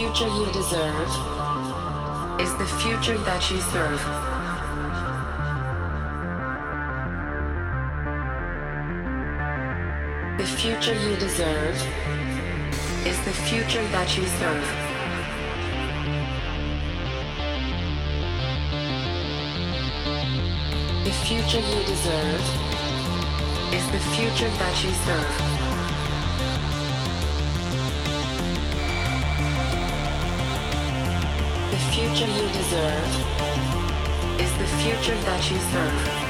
Future you deserve is the future that you serve. The future you deserve is the future that you serve. The future you deserve is the future that you serve. Future you deserve is the future that you serve.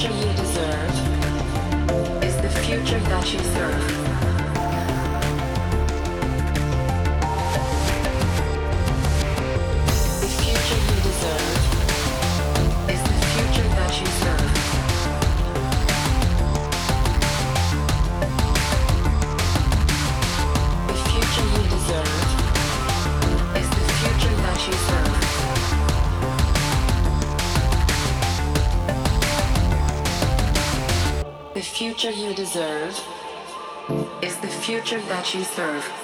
future you deserve is the future that you serve. That you serve.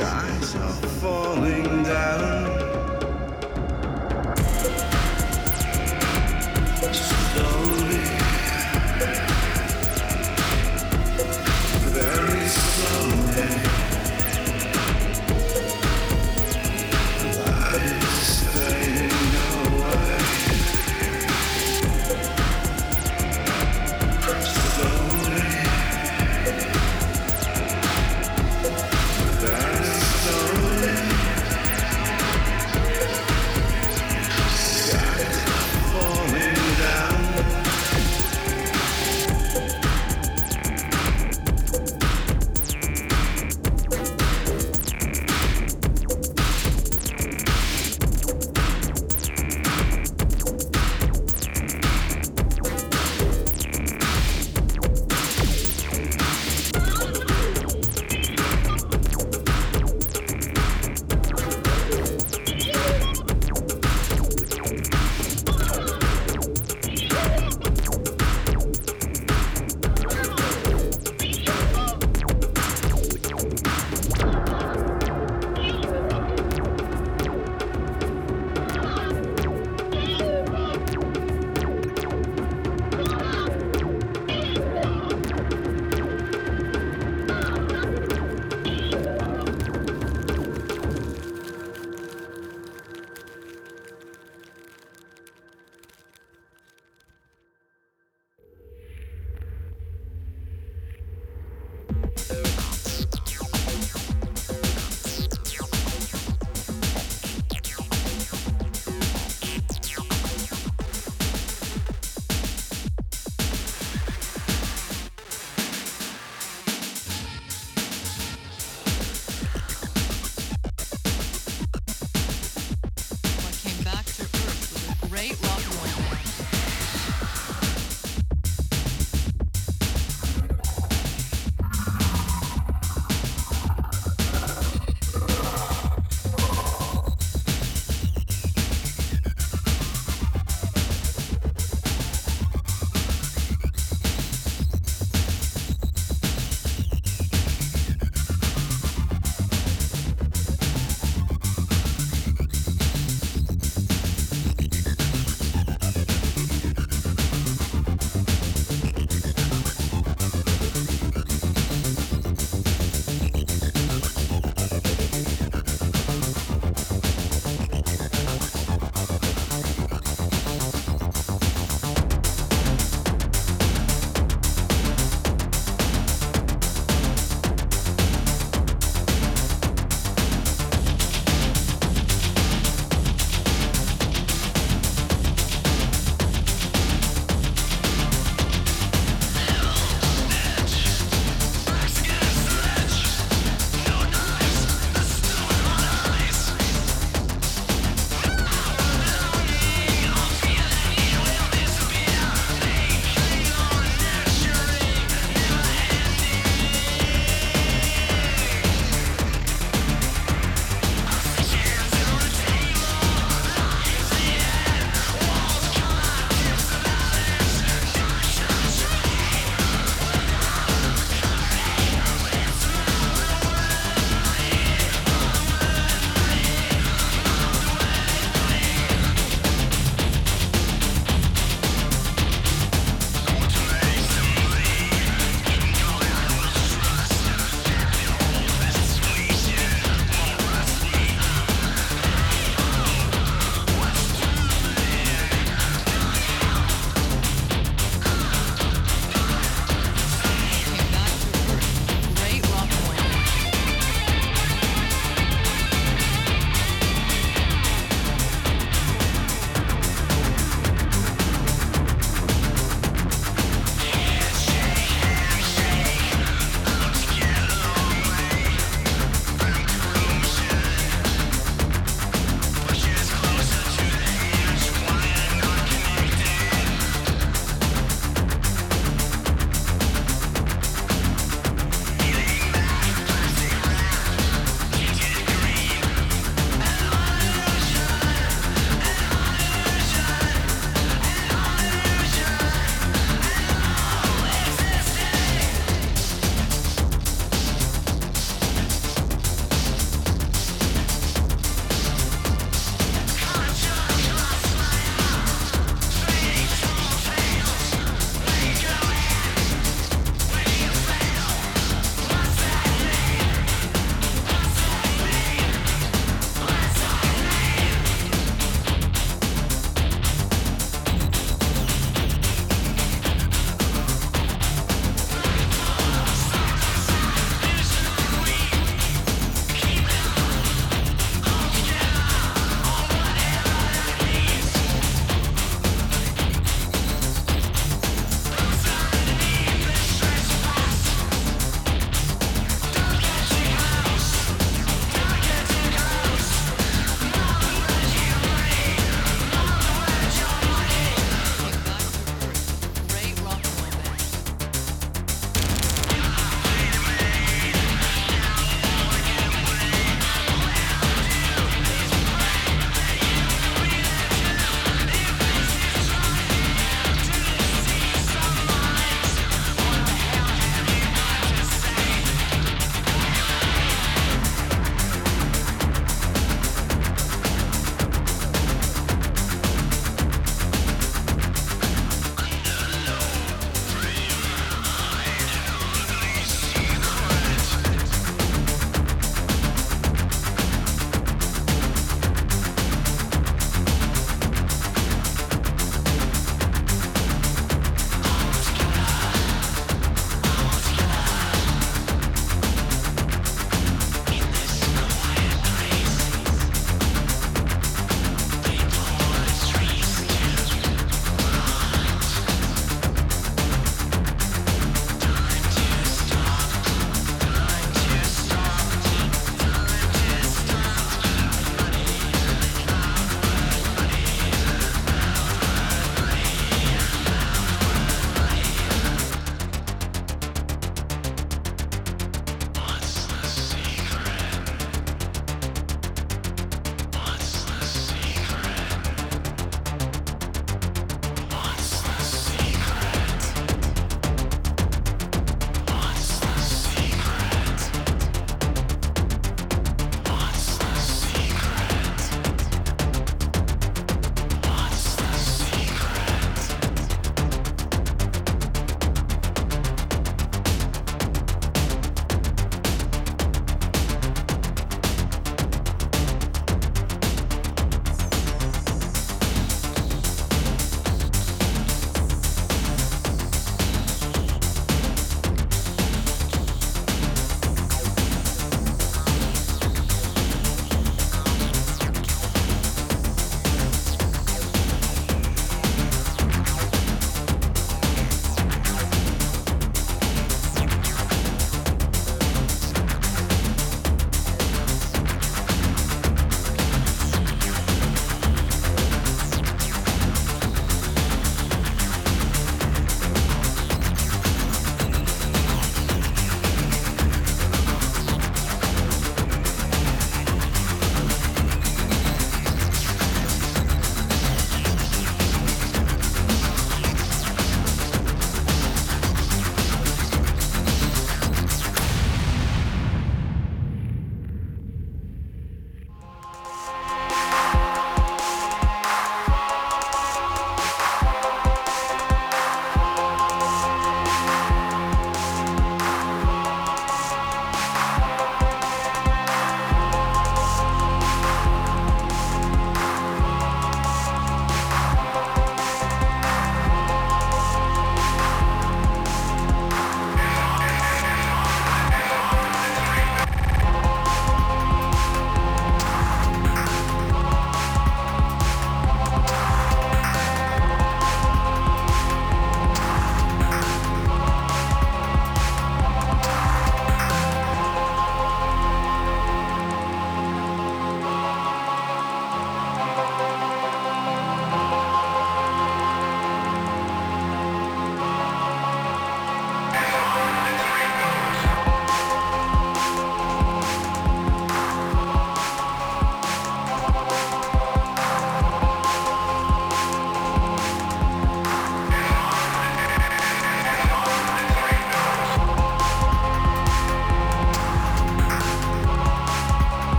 Skies are falling